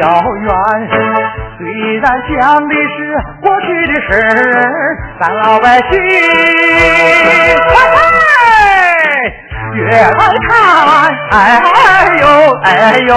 遥远虽然讲的是过去的事儿咱老百姓越来看哎哎呦哎呦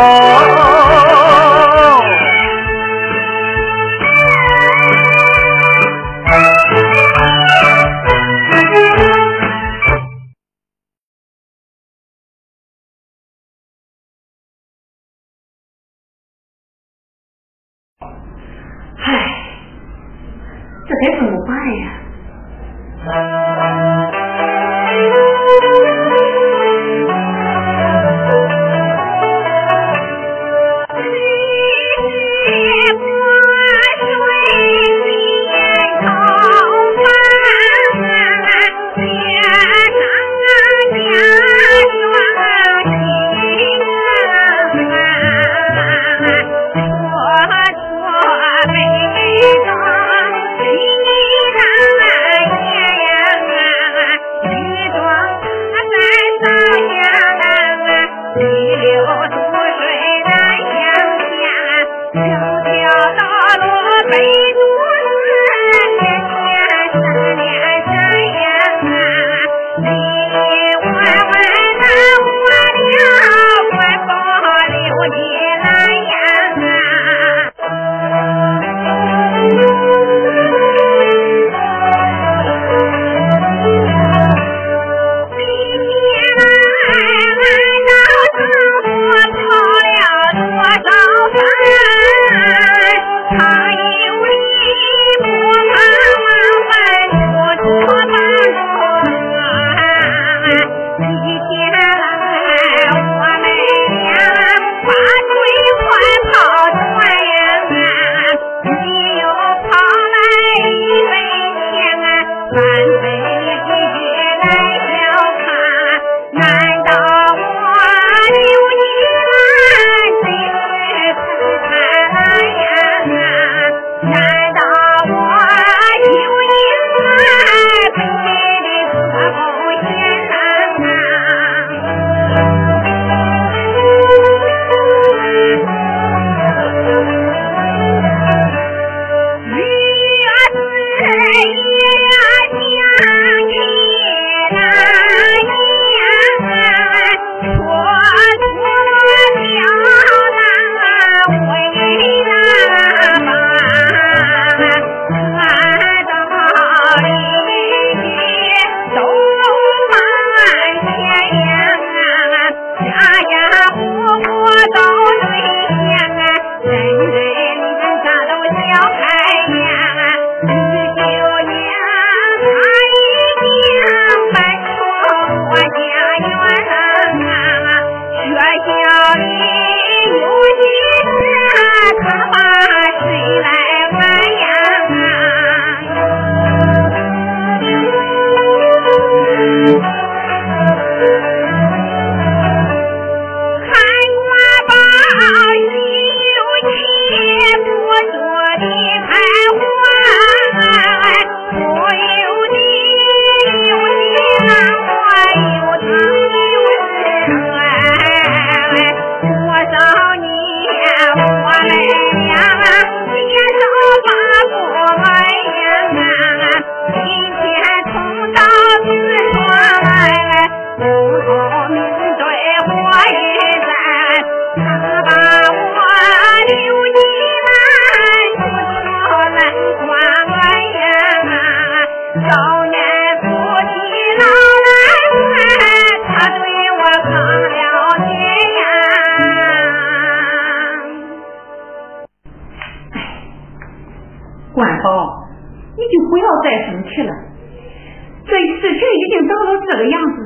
事情已经到了这个样子，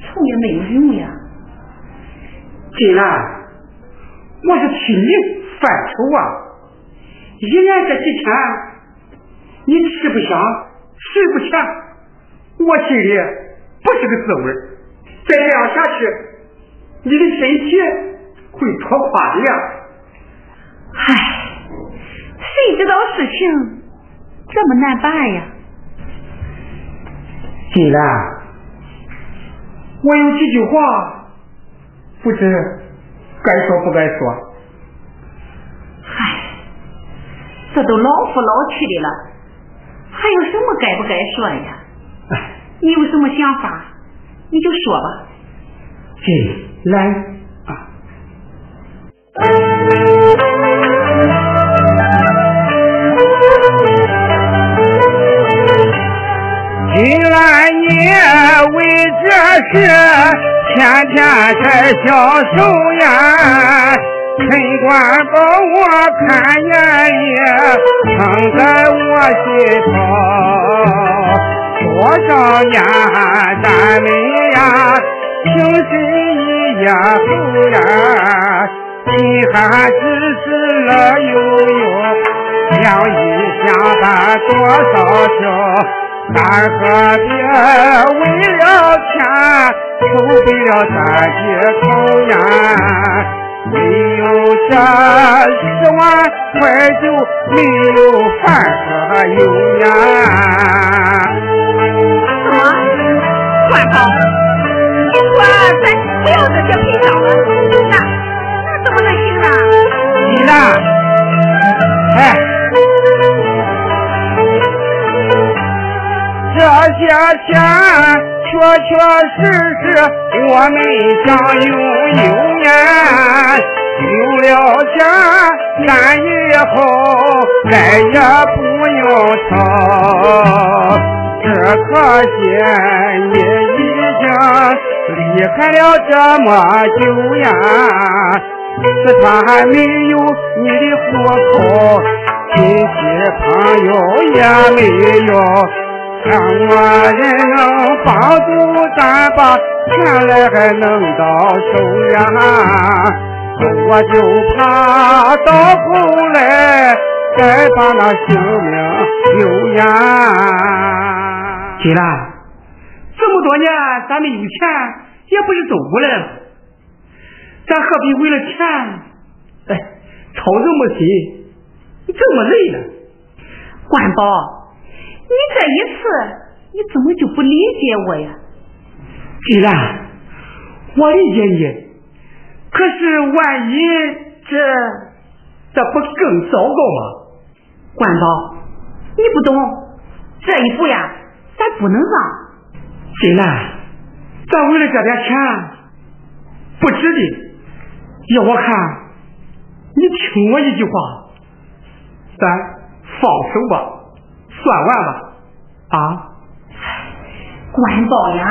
愁也没有用呀。金兰，我是替你犯愁啊！一年这几天，你吃不香，睡不甜，我心里不是个滋味再这样下去，你的身体会拖垮的呀！唉，谁知道事情这么难办呀？金兰，我有几句话，不知该说不该说。唉，这都老夫老妻的了，还有什么该不该说的呀？你有什么想法，你就说吧。金兰这是天天在消愁呀，陈官把我看眼里，藏在我心头。多少年咱们呀，情深意呀厚呀，心还只是乐悠悠，想一想咱多少秋。咱何必为了钱偷背了咱的头呀？没有这十万块就没有饭和油呀！啊，官宝，你说咱不要这些赔偿了，那那怎么能行呢？你呢？哎。这些钱确确实实我们想拥有呀，有了钱咱以后再也不用愁。只可惜你已经离开了这么久呀，四川还没有你的户口，亲戚朋友也没有。让我人能帮助咱把钱来还能到手呀，我就怕到后来再把那性命丢呀。金兰，这么多年咱们有钱也不是走过来了，咱何必为了钱，哎，操这么心，这么累呢？管宝。你这一次，你怎么就不理解我呀？既然我理解你，可是万一这这不更糟糕吗？关宝，你不懂，这一步呀，咱不能让。金兰，咱为了这点钱，不值得。要我看，你听我一句话，咱放手吧。算完吧，啊！关宝呀！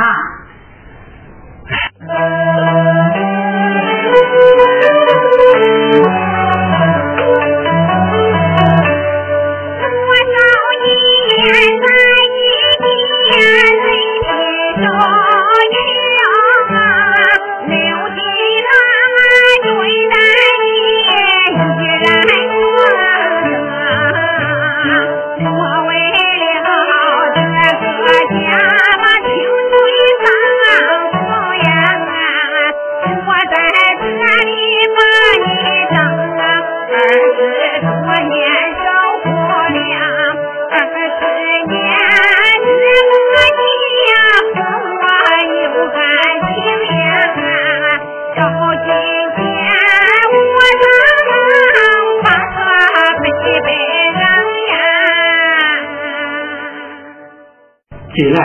进来，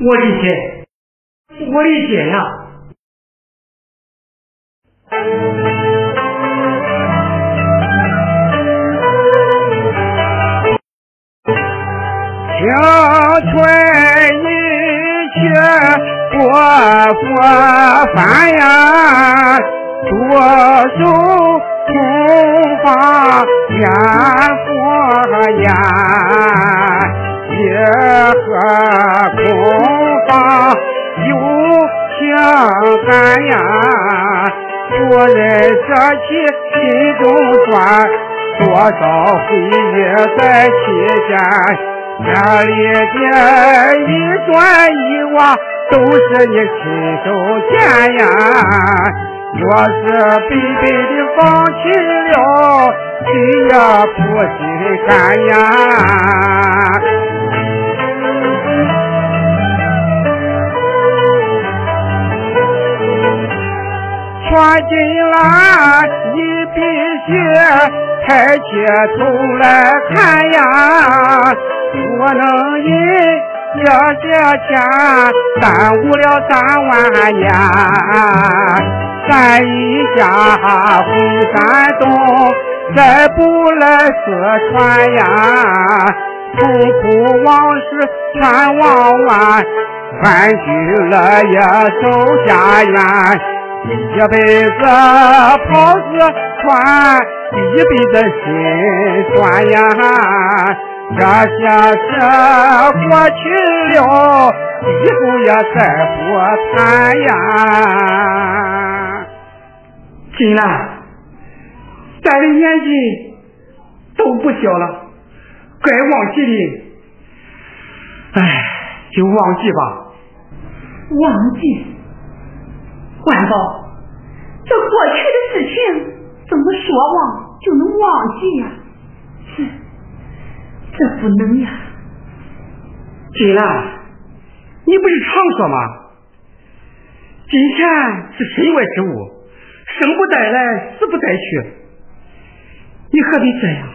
我理解，我理解呀。青春一去过复返呀，多手空房天赋。呀，夜河空房有情感呀，故人舍弃心中酸，多少回忆在期间。家里的一砖一瓦都是你亲手建呀，若是白白的放弃了，谁也不心甘呀。穿进来，你必须抬起头来看呀。不能因这些钱耽误了三万年，咱一家回山东，再不来四川呀。痛苦往事全忘完，安居乐业守家园，一辈子跑四川，一辈子心酸呀。这些事过去了，以后也再不谈呀。金兰，咱的年纪都不小了，该忘记的，哎，就忘记吧。忘记？万宝，这过去的事情怎么说忘就能忘记呀？是。这不能呀，金兰，你不是常说吗？金钱是身外之物，生不带来，死不带去，你何必这样？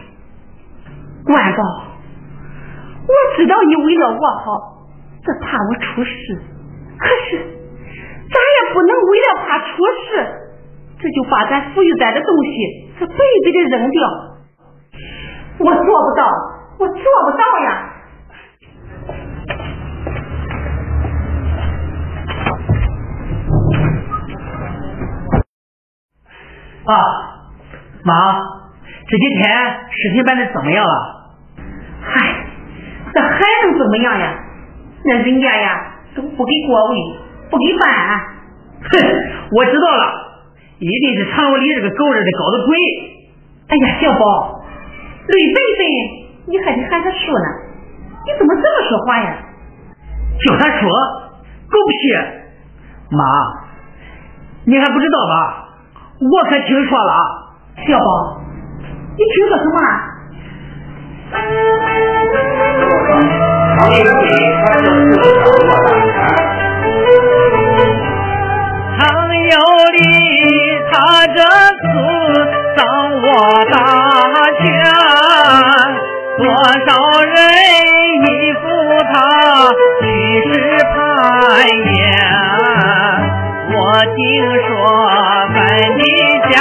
万宝，我知道你为了我好，这怕我出事，可是咱也不能为了怕出事，这就把咱富裕咱的东西这白白的扔掉，我做不到。我做不到呀！爸妈，这几天事情办的怎么样了？嗨，这还能怎么样呀？那人家呀都不给过位，不给办。哼，我知道了，一定是常有理这个狗日的搞的鬼。哎呀，小宝，吕贝贝。你还得喊他叔呢，你怎么这么说话呀？叫他叔，狗屁！妈，你还不知道吧？我可听说了。小宝，你听说什么？常有理，他这次掌握大权。多少人依附他，举世攀岩。我听说在你家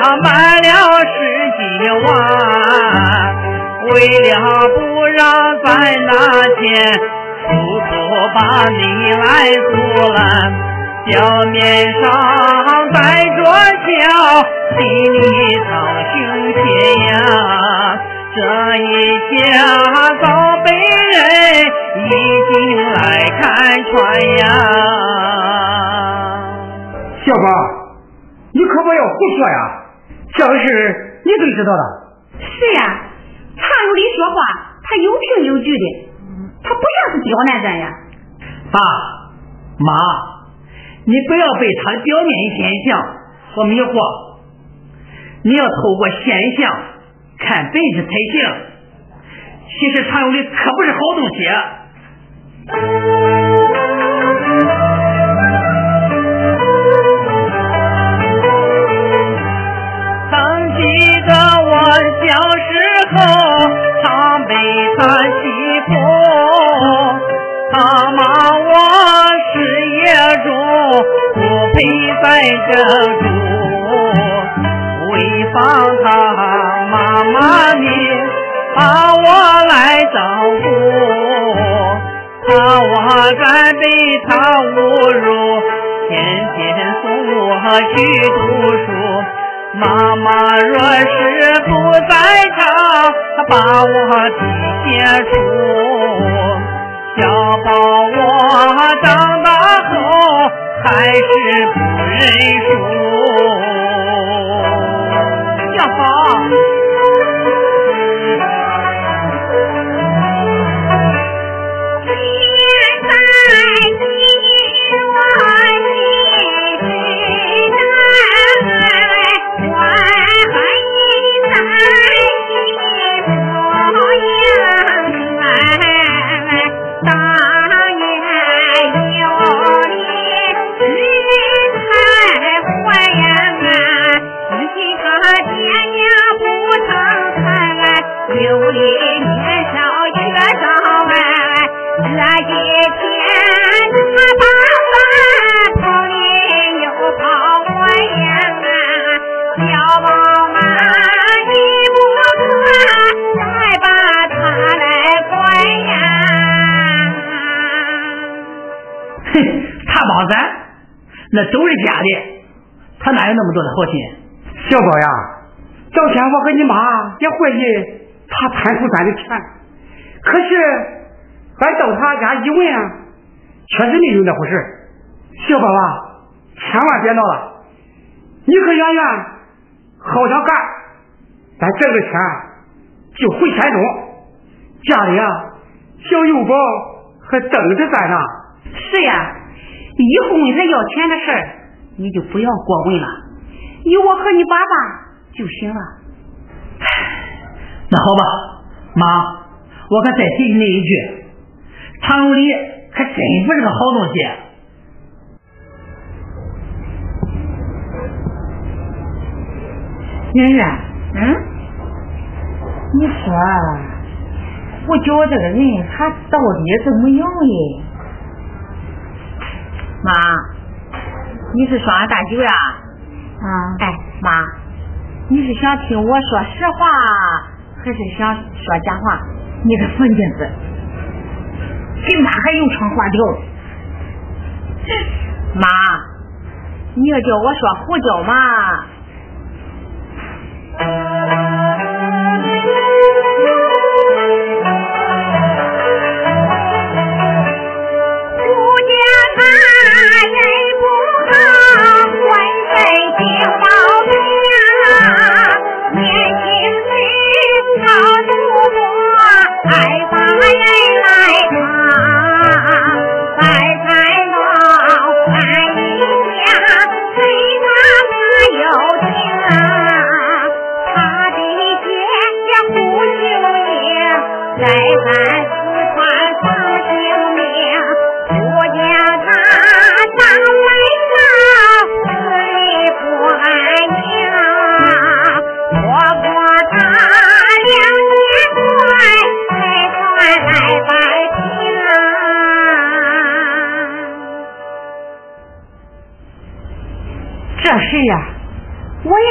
他卖了十几万，为了不让咱拿钱，处处把你来阻拦。表面上带着笑，心里藏胸怯呀。这一下早被人已经来看穿呀！小宝，你可不要胡说呀！这事你怎知道的？是呀，常有理说话，他有凭有据的，他不像是刁难咱呀。爸妈，你不要被他的表面现象所迷惑，你要透过现象。看本质才行。其实常有的可不是好东西。曾记得我小时候常被他陪在这住，为防他。妈妈，你把我来照顾，怕我再被他侮辱，天天送我去读书。妈妈若是不在场，把我写书，小宝我长大后还是不认输。小宝。那都是假的，他哪有那么多的好心？小宝呀，早前我和你妈也怀疑他贪图咱的钱，可是咱到他家一问啊，确实没有那回事。小宝啊，千万别闹了，你和圆圆好上干，咱挣个钱就回山东，家里啊小幼宝还等着咱呢。是呀。以后问他要钱的事儿，你就不要过问了，有我和你爸爸就行了。那好吧，妈，我可再提醒你一句，唐有礼还真不是个好东西。圆圆，嗯，你说胡椒这个人，他到底怎么样嘞？妈，你是说俺大舅呀？啊，哎，妈，你是想听我说实话，还是想说假话？你个疯劲子，给妈还有窗花条？妈，你要叫我说胡椒嘛？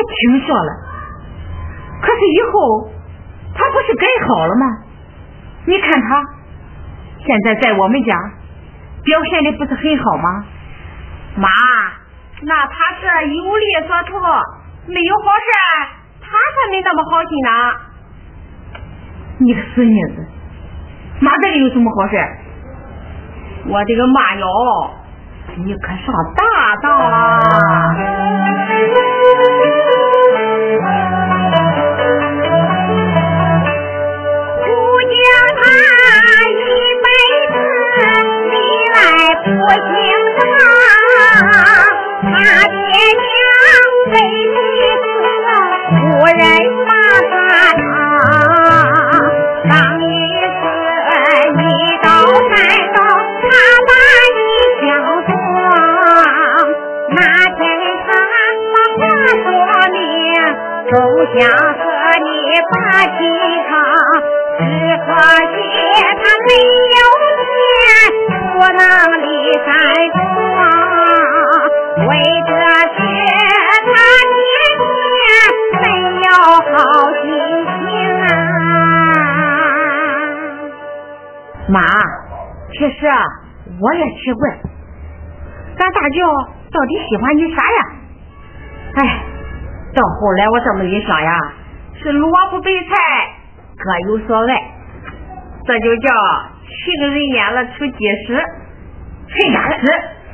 听说了，可是以后他不是改好了吗？你看他现在在我们家表现的不是很好吗？妈，那他是有利所图，没有好事，他才没那么好心呢。你个死妮子，妈这里有什么好事？我这个妈哟，你可上大当啦姑娘她一辈子历来不行当她爹娘为妻子无人骂她想和你把亲长，只可惜他没有钱，不能离。山庄，为这事他年年没有好心情啊！妈，其实啊，我也奇怪，咱大舅到底喜欢你啥呀？哎，到后来我这么一想呀，是萝卜白菜各有所爱，这就叫情人眼了出鸡屎，谁家的？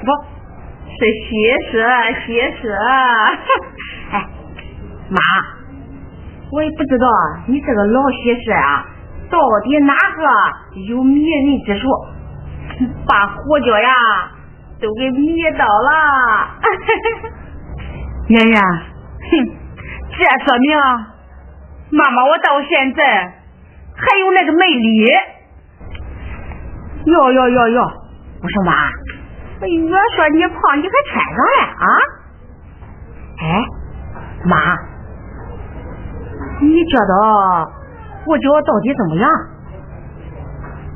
不是喜事喜事。哎，妈，我也不知道你这个老喜事啊，到底哪个有迷人之处，把胡椒呀都给迷倒了。圆圆，哼，这说明妈妈我到现在还有那个魅力。哟哟哟哟，我说妈，越说你胖，你还穿上了啊？哎，妈，你觉得我脚到底怎么样？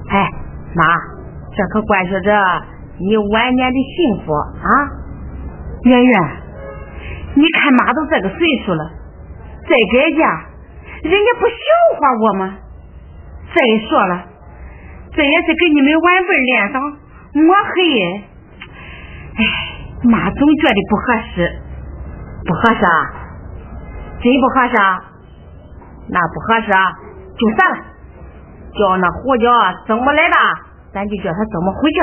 哎，妈，这可关系着你晚年的幸福啊！圆圆，你看妈都这个岁数了，再改嫁，人家不笑话我吗？再说了，这也是给你们晚辈脸上抹黑。哎，妈总觉得不合适，不合适，啊，真不合适，啊？那不合适啊，就算了，叫那胡椒怎么来的，咱就叫他怎么回去。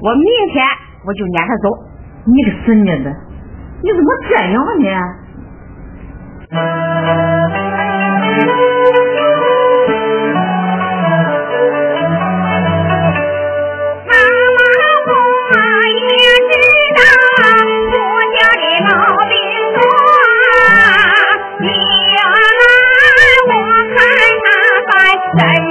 我明天我就撵他走。你个孙女子，你怎么这样呢？孙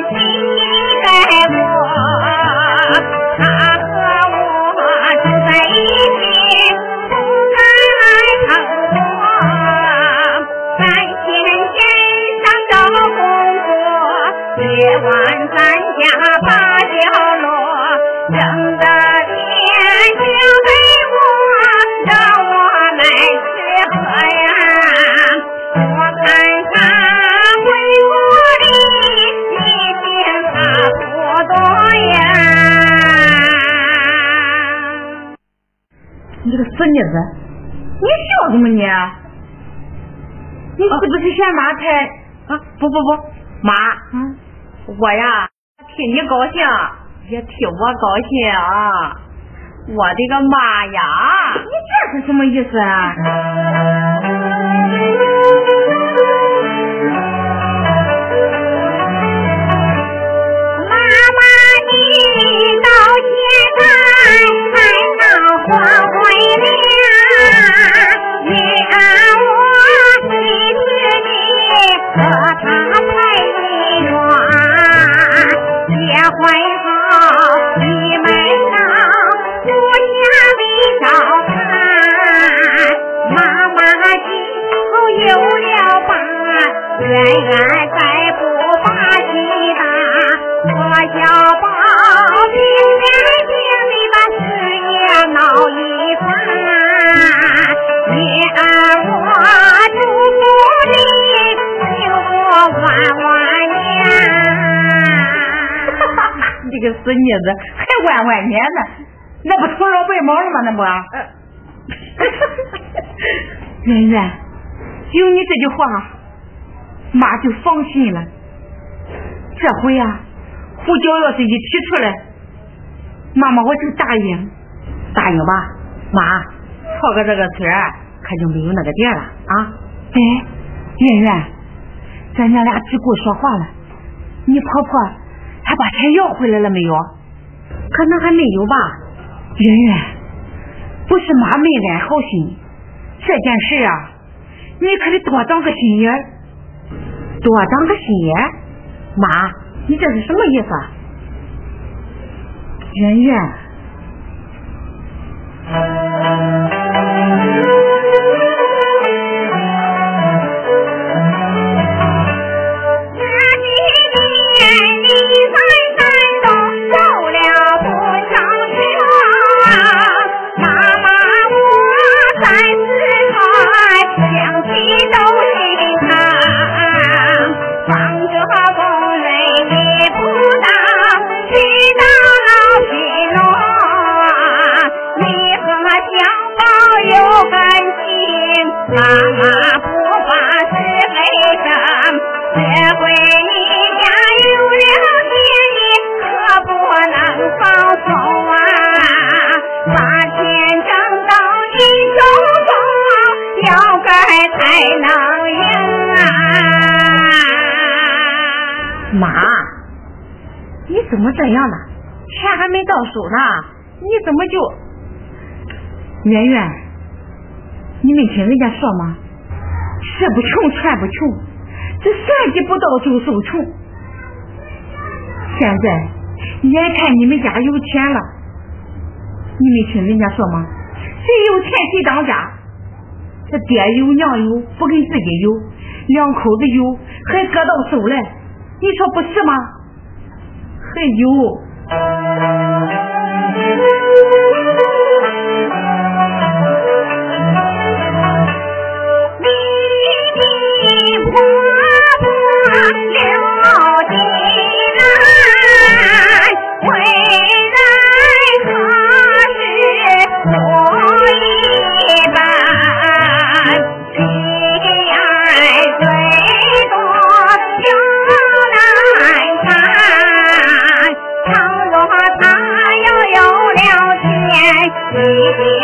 是嫌妈太啊？不不不，妈，嗯，我呀替你高兴，也替我高兴啊！我的个妈呀！你这是什么意思啊？妈妈，你到现在还能活远远再不把气打，我小宝明天定的把事业闹一番。你儿我祝福你幸福万万年。哈哈哈！你这个死妮子还万万年呢？那不徒劳白毛了吗？那不？哈哈哈！圆圆，有你这句话。妈就放心了，这回呀，胡椒要是一提出来，妈妈我就答应，答应吧，妈，错过这个村可就没有那个店了啊！哎，圆圆，咱娘俩只顾说话了，你婆婆她把钱要回来了没有？可能还没有吧。圆圆，不是妈没安好心，这件事啊，你可得多长个心眼。多长个心眼，妈，你这是什么意思？圆圆。妈妈，不发是为什么，这回你家有了爹，你可不能放手啊，把钱挣到你手中。要该才能赢啊。妈，你怎么这样呢？钱还没到手呢，你怎么就圆圆？你没听人家说吗？吃不穷，钱不穷，这算计不到就受穷。现在眼看你们家有钱了，你没听人家说吗？谁有钱谁当家。这爹有娘有，不跟自己有，两口子有，还搁到手来，你说不是吗？还有。心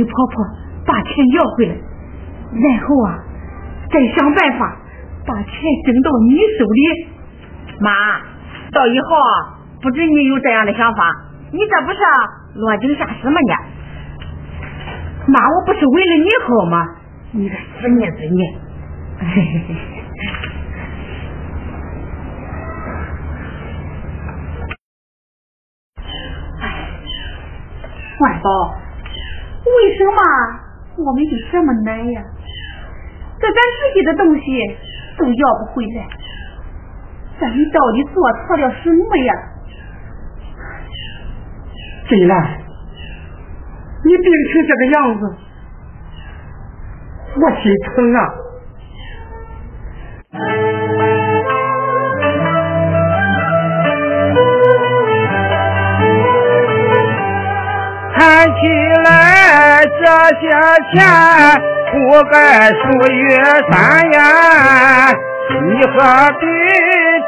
你婆婆把钱要回来，然后啊，再想办法把钱整到你手里。妈，到以后啊，不准你有这样的想法，你这不是落井下石吗？你，妈，我不是为了你好吗？你个死孽子你！万宝。为什么我们就这么难呀？这咱自己的东西都要不回来，咱们到底做错了什么呀？金兰，你病成这个样子，我心疼啊！看起来这些钱不该属于咱呀，你何必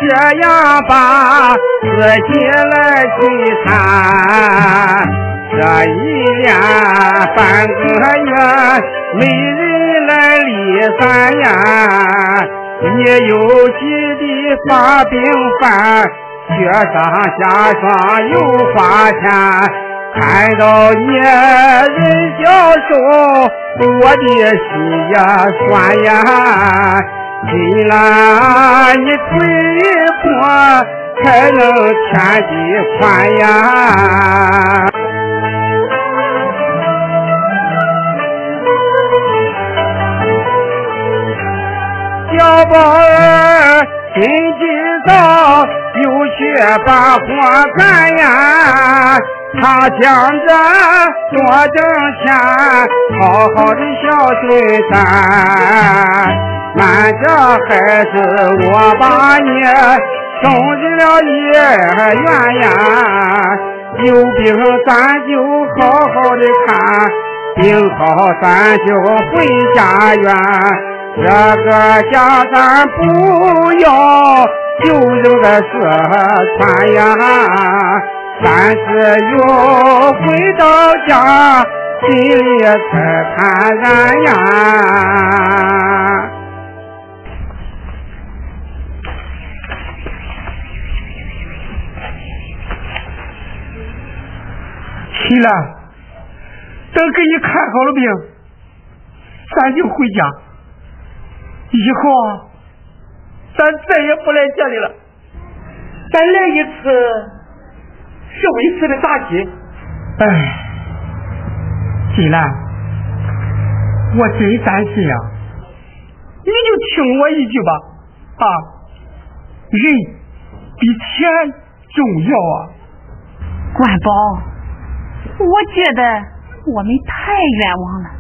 这样把自己来摧残？这一年半个月没人来理咱呀，你又急的发病犯。雪上加霜又花钱，看到你人消瘦，我的心也酸呀。金兰，你腿一跛，才能天地宽呀。小宝儿，今今早又去把活干呀，他想着多挣钱，好好的孝顺咱。俺这孩子，我把你送进了医院呀，有病咱就好好的看，病好咱就回家园。这个家咱不要，就扔在四川呀。但是又回到家，心里才坦然呀。起来，等给你看好了病，咱就回家。以后啊，咱再也不来这里了。咱来一次是为次的打击。哎，金兰，我真担心呀。你就听我一句吧，啊，人比钱重要啊。关宝，我觉得我们太冤枉了，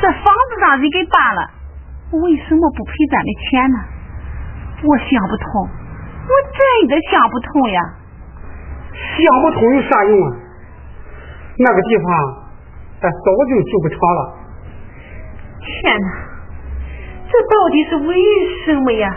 这房子让人给扒了。为什么不赔咱的钱呢？我想不通，我真的想不通呀！想不通有啥用啊？那个地方啊早就住不成了。天哪，这到底是为什么呀？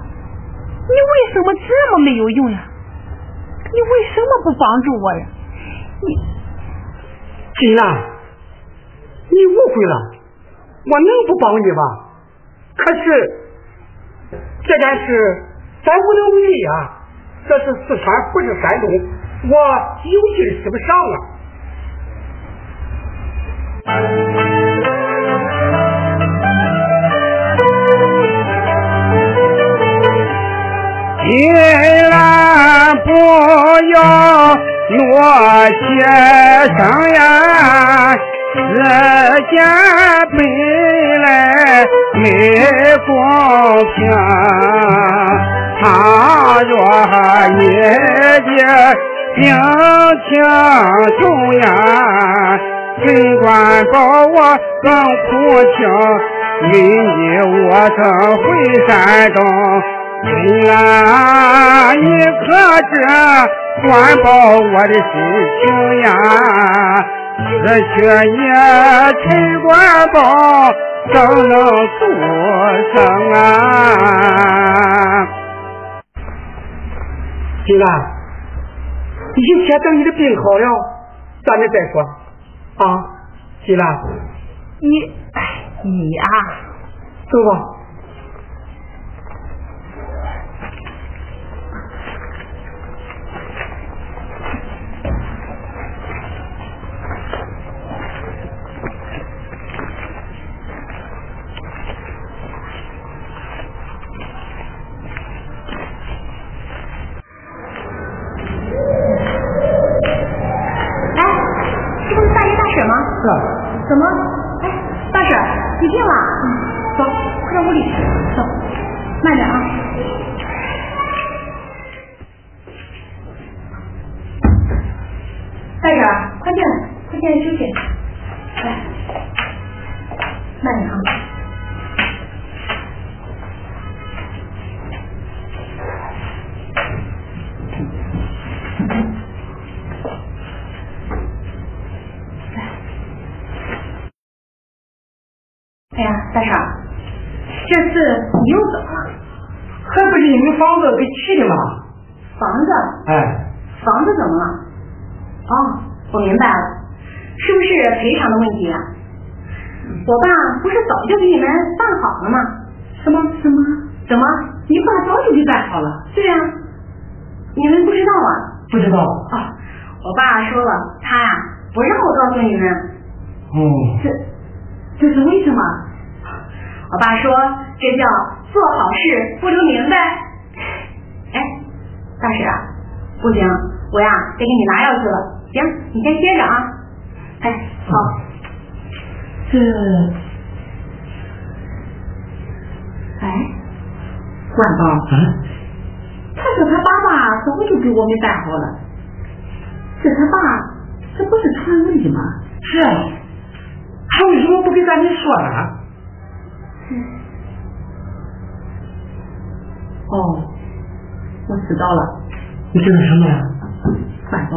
你为什么这么没有用呀？你为什么不帮助我呀？你，金兰，你误会了，我能不帮你吗？可是这件事咱无能为力啊，这是四川，不是山东。我有劲使不上啊！金兰不要落些声呀，世间本来没公平，倘若你的病情重呀，尽管保我更苦情，为你我曾回山东。亲啊，你可知管保我的心情呀？失去你陈管饱，怎能做生啊？金兰，一切等你的病好了，咱们再说。啊，金兰，你，哎，你啊，走吧。大婶，这次你又怎么了？还不是你们房子给气的吗？房子？哎，房子怎么了？哦，我明白了，是不是赔偿的问题啊？我爸不是早就给你们办好了吗？什么什么？怎么？你爸早就给办好了？对呀，你们不知道啊？不知道。啊，我爸说了，他呀不让我告诉你们。哦。这这是为什么？我爸说这叫做好事不留名呗。哎，大婶啊，不行，我呀得给你拿药去了。行，你先歇着啊。哎，好。这，哎，万宝，他说他爸爸早就给我们办好了。这他爸，这不是传闻的吗？是啊，他为什么不给咱们说呢？哦，我知道了。你知道什么呀？反包。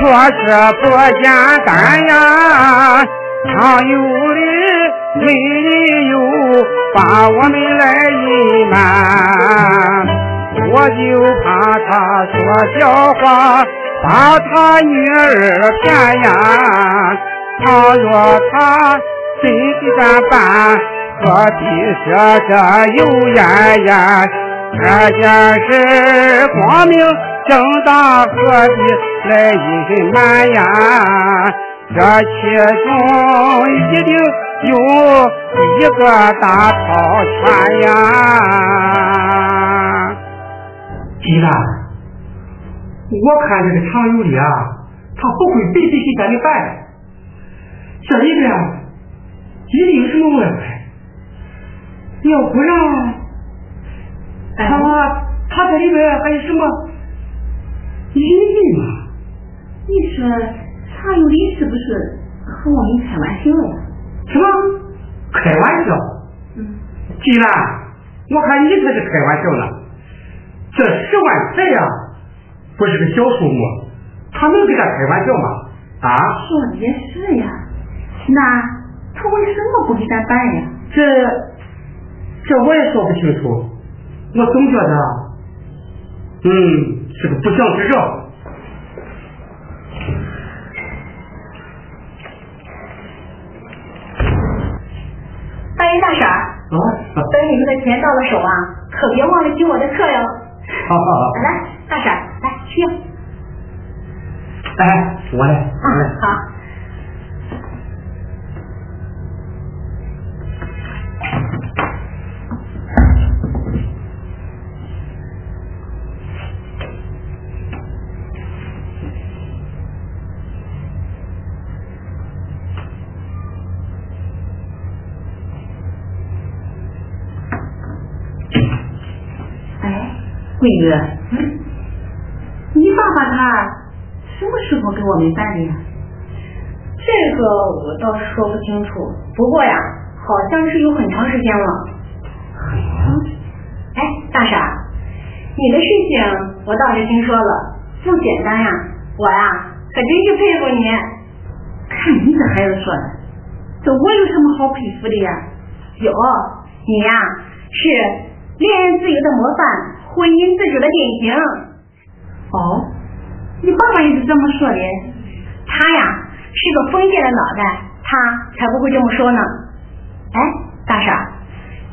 事确实不简单呀，常有的没理由把我们来隐瞒，我就怕他说笑话把他女儿骗呀。倘若他真的敢办，何必说这有言呀？这件事光明。正大何必来隐瞒呀？这其中一定有一个大套圈呀！鸡蛋，我看这个常有理啊，他不会白白给咱们办，这里边一定有什么问题，要不然他他这里边还有什么？隐秘嘛，你说常有理是不是和我们开玩笑呀？什么？开玩笑？嗯。金兰，我看你才是开玩笑呢。这十万财呀，不是个小数目，他能跟他开玩笑吗？啊？说的也是呀。那他为什么不给咱办呀？这，这我也说不清楚。我总觉得，嗯，是个不祥之兆。等你们的钱到了手啊，可别忘了听我的课哟。好好好。来，大婶儿，来去。哎，我来，我来。好。桂玉，嗯，你爸爸他什么时候给我们办的呀？这个我倒是说不清楚，不过呀，好像是有很长时间了。哎，大傻，你的事情我倒是听说了，不简单呀，我呀可真是佩服你。看你这孩子说的，这我有什么好佩服的呀？有，你呀是恋爱自由的模范。婚姻自主的典型。哦，你爸爸也是这么说的。他呀是个封建的脑袋，他才不会这么说呢。哎，大婶，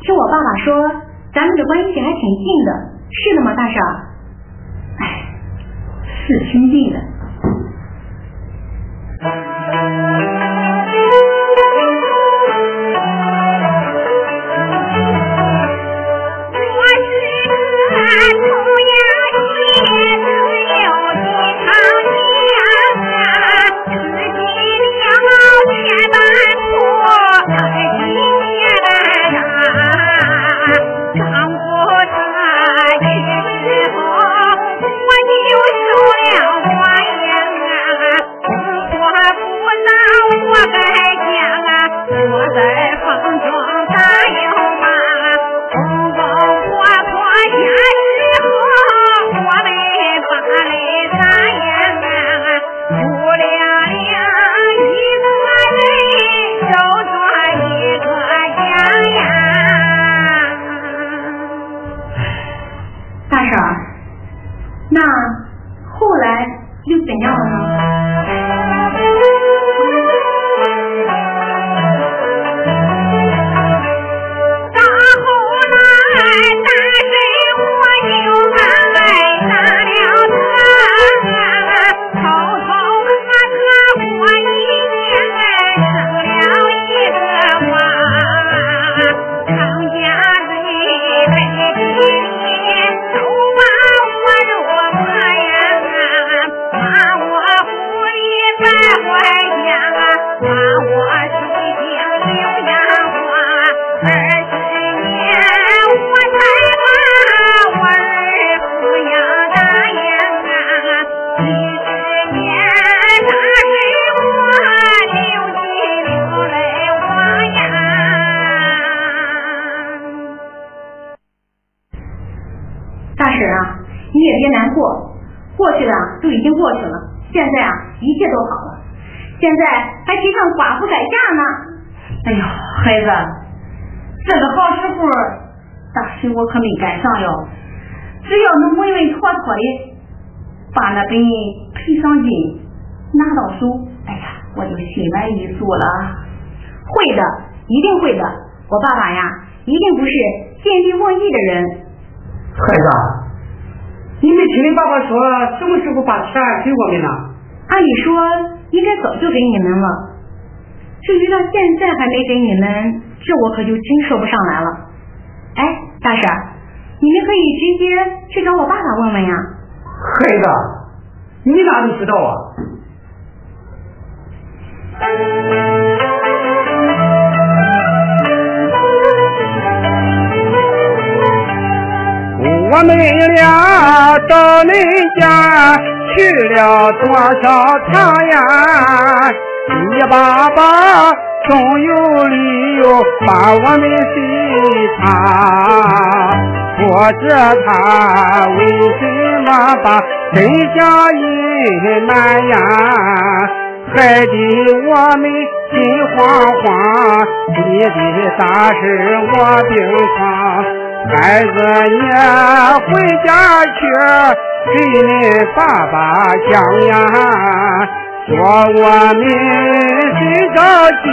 听我爸爸说，咱们的关系还挺近的，是的吗，大婶？哎，是挺近的。心满意足了。会的，一定会的。我爸爸呀，一定不是见利忘义的人。孩子，你没听你爸爸说什么时候把钱给我们呢？按理说应该早就给你们了，至于到现在还没给你们，这我可就真说不上来了。哎。大婶，你们可以直接去找我爸爸问问呀。孩子，你哪里知道啊？我们俩到恁家去了多少趟呀？你爸爸总有理由把我们随他，或者他为什么把真相隐瞒呀？害得我们心慌慌，你的大事我。病床，孩子你回家去。给你爸爸讲呀，说我们心着急，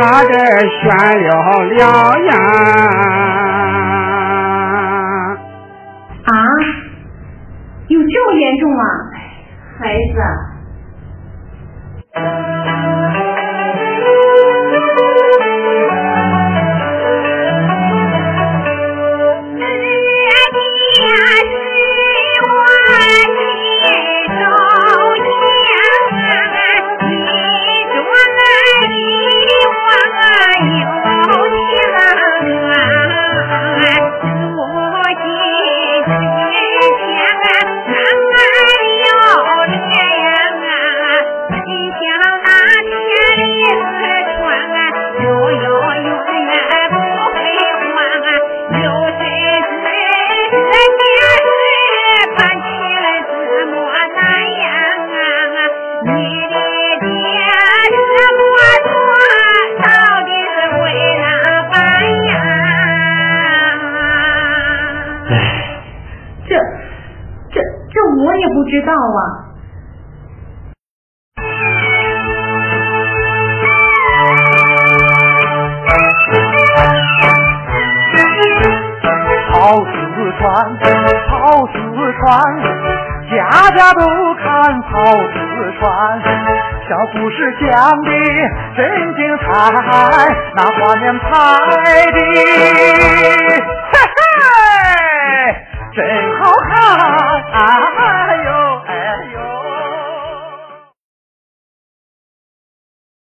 差点悬了两眼。啊，有这么严重啊，孩子。知